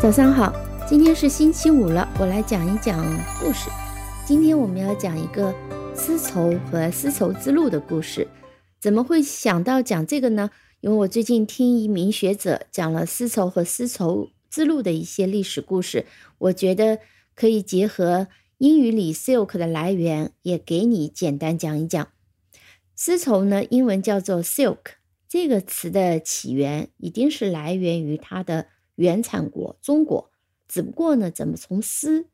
早上好，今天是星期五了，我来讲一讲故事。今天我们要讲一个丝绸和丝绸之路的故事。怎么会想到讲这个呢？因为我最近听一名学者讲了丝绸和丝绸之路的一些历史故事，我觉得可以结合英语里 silk 的来源，也给你简单讲一讲。丝绸呢，英文叫做 silk，这个词的起源一定是来源于它的。原产国中国，只不过呢，怎么从丝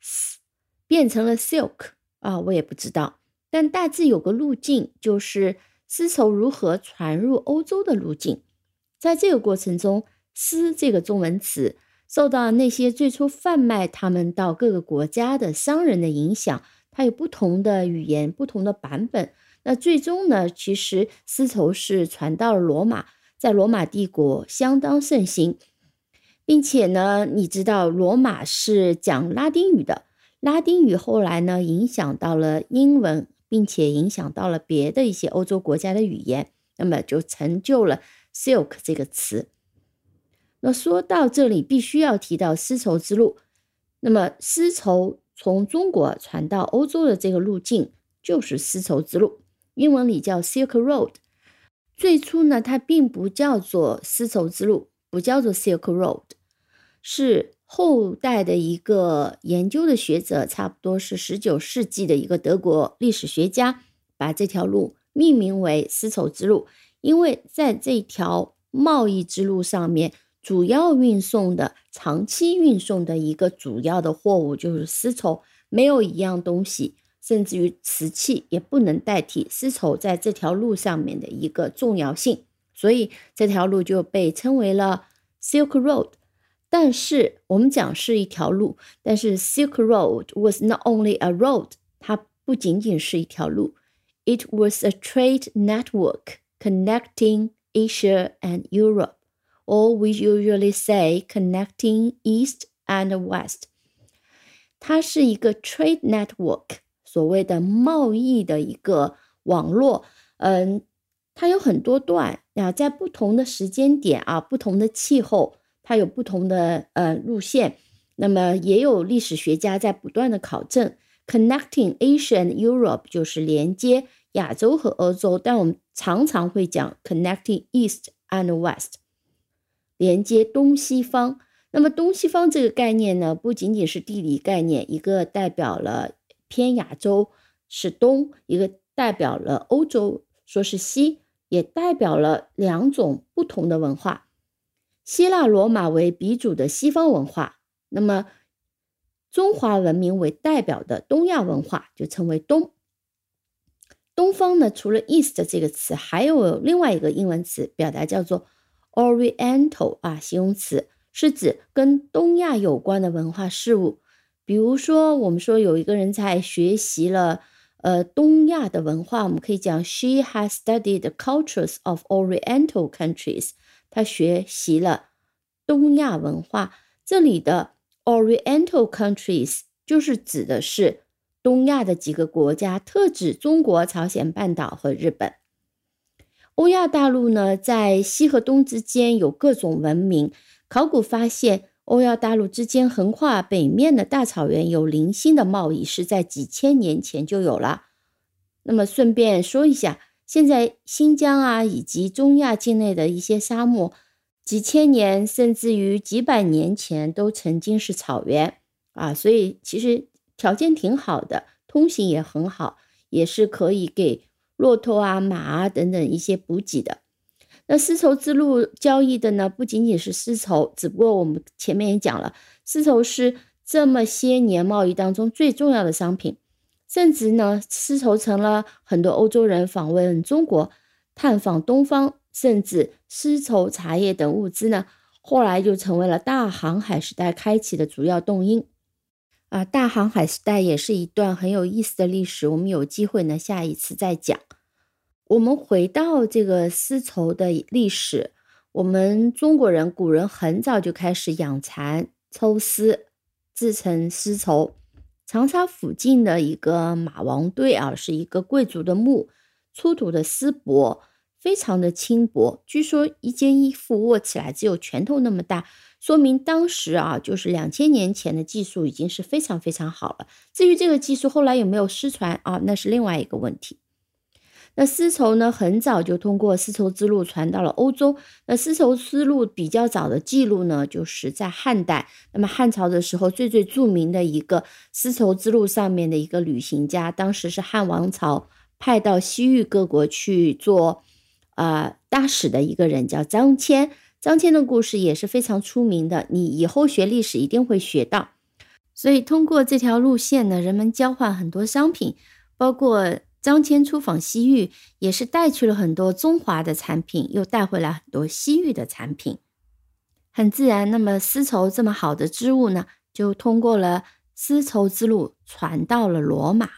丝变成了 silk 啊？我也不知道。但大致有个路径，就是丝绸如何传入欧洲的路径。在这个过程中，丝这个中文词受到那些最初贩卖他们到各个国家的商人的影响，它有不同的语言、不同的版本。那最终呢，其实丝绸是传到了罗马，在罗马帝国相当盛行。并且呢，你知道罗马是讲拉丁语的，拉丁语后来呢影响到了英文，并且影响到了别的一些欧洲国家的语言，那么就成就了 silk 这个词。那说到这里，必须要提到丝绸之路。那么丝绸从中国传到欧洲的这个路径就是丝绸之路，英文里叫 Silk Road。最初呢，它并不叫做丝绸之路，不叫做 Silk Road。是后代的一个研究的学者，差不多是十九世纪的一个德国历史学家，把这条路命名为丝绸之路，因为在这条贸易之路上面，主要运送的、长期运送的一个主要的货物就是丝绸，没有一样东西，甚至于瓷器也不能代替丝绸在这条路上面的一个重要性，所以这条路就被称为了 Silk Road。但是我们讲是一条路，但是 Silk Road was not only a road，它不仅仅是一条路，it was a trade network connecting Asia and Europe，or we usually say connecting East and West。它是一个 trade network，所谓的贸易的一个网络。嗯，它有很多段啊，在不同的时间点啊，不同的气候。 它有不同的呃路线，那么也有历史学家在不断的考证。Connecting Asia and Europe 就是连接亚洲和欧洲，但我们常常会讲 Connecting East and West，连接东西方。那么东西方这个概念呢，不仅仅是地理概念，一个代表了偏亚洲是东，一个代表了欧洲说是西，也代表了两种不同的文化。希腊罗马为鼻祖的西方文化，那么中华文明为代表的东亚文化就称为东。东方呢，除了 East 这个词，还有另外一个英文词表达叫做 Oriental 啊，形容词是指跟东亚有关的文化事物。比如说，我们说有一个人在学习了呃东亚的文化，我们可以讲 She has studied the cultures of Oriental countries。他学习了东亚文化，这里的 Oriental countries 就是指的是东亚的几个国家，特指中国、朝鲜半岛和日本。欧亚大陆呢，在西和东之间有各种文明。考古发现，欧亚大陆之间横跨北面的大草原有零星的贸易，是在几千年前就有了。那么顺便说一下。现在新疆啊，以及中亚境内的一些沙漠，几千年甚至于几百年前都曾经是草原啊，所以其实条件挺好的，通行也很好，也是可以给骆驼啊、马啊等等一些补给的。那丝绸之路交易的呢，不仅仅是丝绸，只不过我们前面也讲了，丝绸是这么些年贸易当中最重要的商品。甚至呢，丝绸成了很多欧洲人访问中国、探访东方，甚至丝绸、茶叶等物资呢，后来就成为了大航海时代开启的主要动因。啊，大航海时代也是一段很有意思的历史，我们有机会呢，下一次再讲。我们回到这个丝绸的历史，我们中国人古人很早就开始养蚕、抽丝，制成丝绸。长沙附近的一个马王堆啊，是一个贵族的墓，出土的丝帛非常的轻薄，据说一件衣服握起来只有拳头那么大，说明当时啊，就是两千年前的技术已经是非常非常好了。至于这个技术后来有没有失传啊，那是另外一个问题。那丝绸呢，很早就通过丝绸之路传到了欧洲。那丝绸之路比较早的记录呢，就是在汉代。那么汉朝的时候，最最著名的一个丝绸之路上面的一个旅行家，当时是汉王朝派到西域各国去做啊大使的一个人，叫张骞。张骞的故事也是非常出名的，你以后学历史一定会学到。所以通过这条路线呢，人们交换很多商品，包括。张骞出访西域，也是带去了很多中华的产品，又带回来很多西域的产品，很自然。那么丝绸这么好的织物呢，就通过了丝绸之路传到了罗马。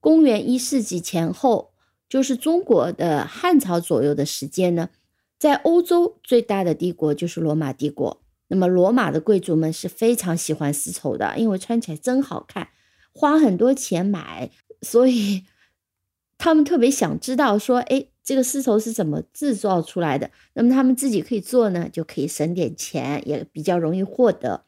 公元一世纪前后，就是中国的汉朝左右的时间呢，在欧洲最大的帝国就是罗马帝国。那么罗马的贵族们是非常喜欢丝绸的，因为穿起来真好看，花很多钱买，所以。他们特别想知道，说，哎，这个丝绸是怎么制造出来的？那么他们自己可以做呢，就可以省点钱，也比较容易获得。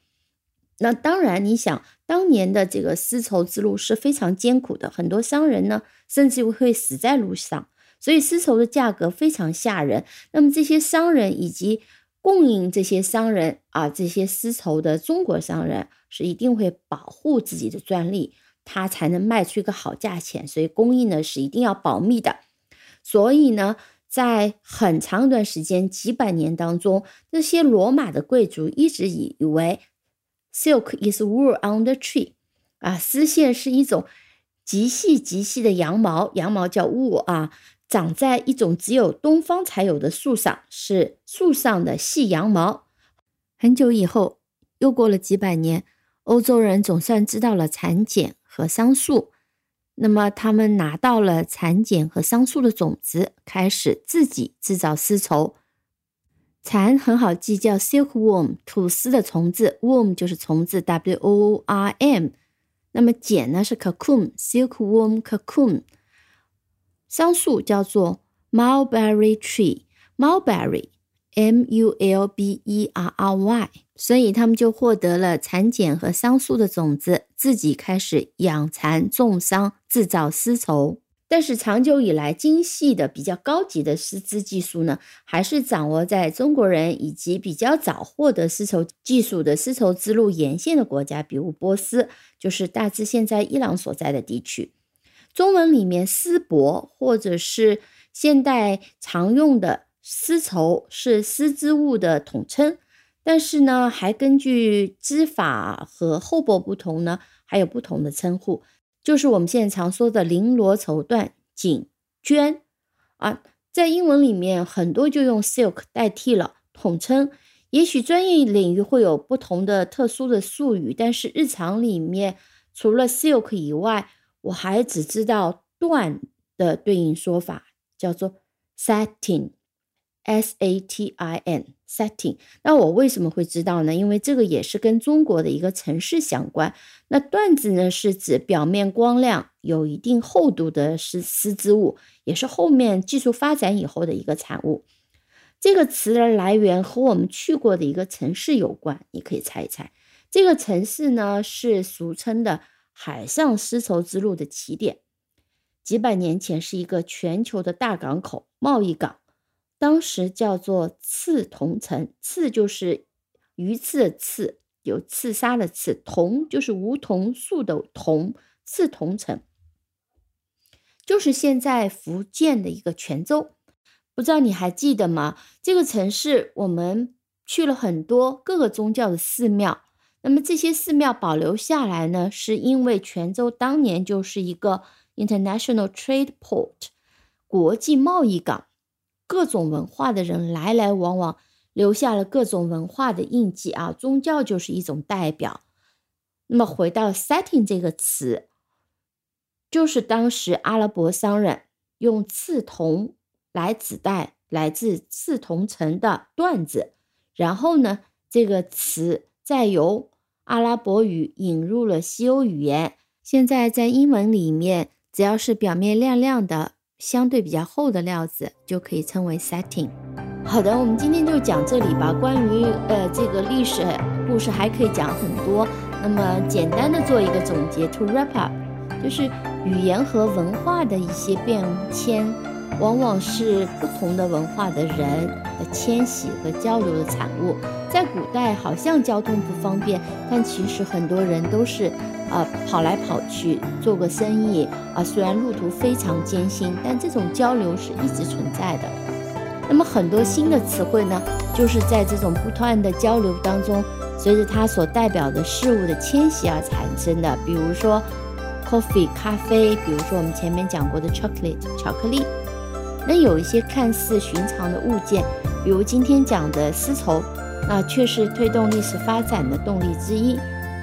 那当然，你想，当年的这个丝绸之路是非常艰苦的，很多商人呢，甚至会死在路上，所以丝绸的价格非常吓人。那么这些商人以及供应这些商人啊，这些丝绸的中国商人是一定会保护自己的专利。它才能卖出一个好价钱，所以工艺呢是一定要保密的。所以呢，在很长一段时间，几百年当中，那些罗马的贵族一直以为 silk is wool on the tree，啊，丝线是一种极细极细的羊毛，羊毛叫 wool 啊，长在一种只有东方才有的树上，是树上的细羊毛。很久以后，又过了几百年，欧洲人总算知道了蚕茧。和桑树，那么他们拿到了蚕茧和桑树的种子，开始自己制造丝绸。蚕很好记，叫 silkworm，吐丝的虫子，worm 就是虫子，w o r m。那么茧呢是 cocoon，silkworm cocoon。桑树叫做 mulberry tree，mulberry。M U L B E R R Y，所以他们就获得了蚕茧和桑树的种子，自己开始养蚕种桑，制造丝绸。但是长久以来，精细的、比较高级的丝织技术呢，还是掌握在中国人以及比较早获得丝绸技术的丝绸之路沿线的国家，比如波斯，就是大致现在伊朗所在的地区。中文里面“丝帛”或者是现代常用的。丝绸是丝织物的统称，但是呢，还根据织法和厚薄不同呢，还有不同的称呼。就是我们现在常说的绫罗绸缎锦绢啊，在英文里面很多就用 silk 代替了统称。也许专业领域会有不同的特殊的术语，但是日常里面除了 silk 以外，我还只知道缎的对应说法叫做 satin。S A T I N setting，那我为什么会知道呢？因为这个也是跟中国的一个城市相关。那缎子呢，是指表面光亮、有一定厚度的丝丝织物，也是后面技术发展以后的一个产物。这个词的来源和我们去过的一个城市有关，你可以猜一猜。这个城市呢，是俗称的海上丝绸之路的起点，几百年前是一个全球的大港口、贸易港。当时叫做刺桐城，刺就是鱼刺的刺，有刺杀的刺；桐就是梧桐树的桐，刺桐城就是现在福建的一个泉州。不知道你还记得吗？这个城市我们去了很多各个宗教的寺庙。那么这些寺庙保留下来呢，是因为泉州当年就是一个 international trade port 国际贸易港。各种文化的人来来往往，留下了各种文化的印记啊。宗教就是一种代表。那么回到 setting 这个词，就是当时阿拉伯商人用刺桐来指代来自刺桐城的段子，然后呢，这个词再由阿拉伯语引入了西欧语言。现在在英文里面，只要是表面亮亮的。相对比较厚的料子就可以称为 setting。好的，我们今天就讲这里吧。关于呃这个历史故事还可以讲很多，那么简单的做一个总结，to wrap up，就是语言和文化的一些变迁，往往是不同的文化的人的迁徙和交流的产物。在古代，好像交通不方便，但其实很多人都是啊跑来跑去做个生意啊，虽然路途非常艰辛，但这种交流是一直存在的。那么很多新的词汇呢，就是在这种不断的交流当中，随着它所代表的事物的迁徙而产生的。比如说，coffee 咖啡，比如说我们前面讲过的 chocolate 巧克力。那有一些看似寻常的物件，比如今天讲的丝绸，那却是推动历史发展的动力之一。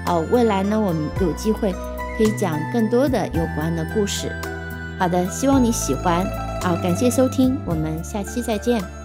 哦，未来呢，我们有机会可以讲更多的有关的故事。好的，希望你喜欢。好，感谢收听，我们下期再见。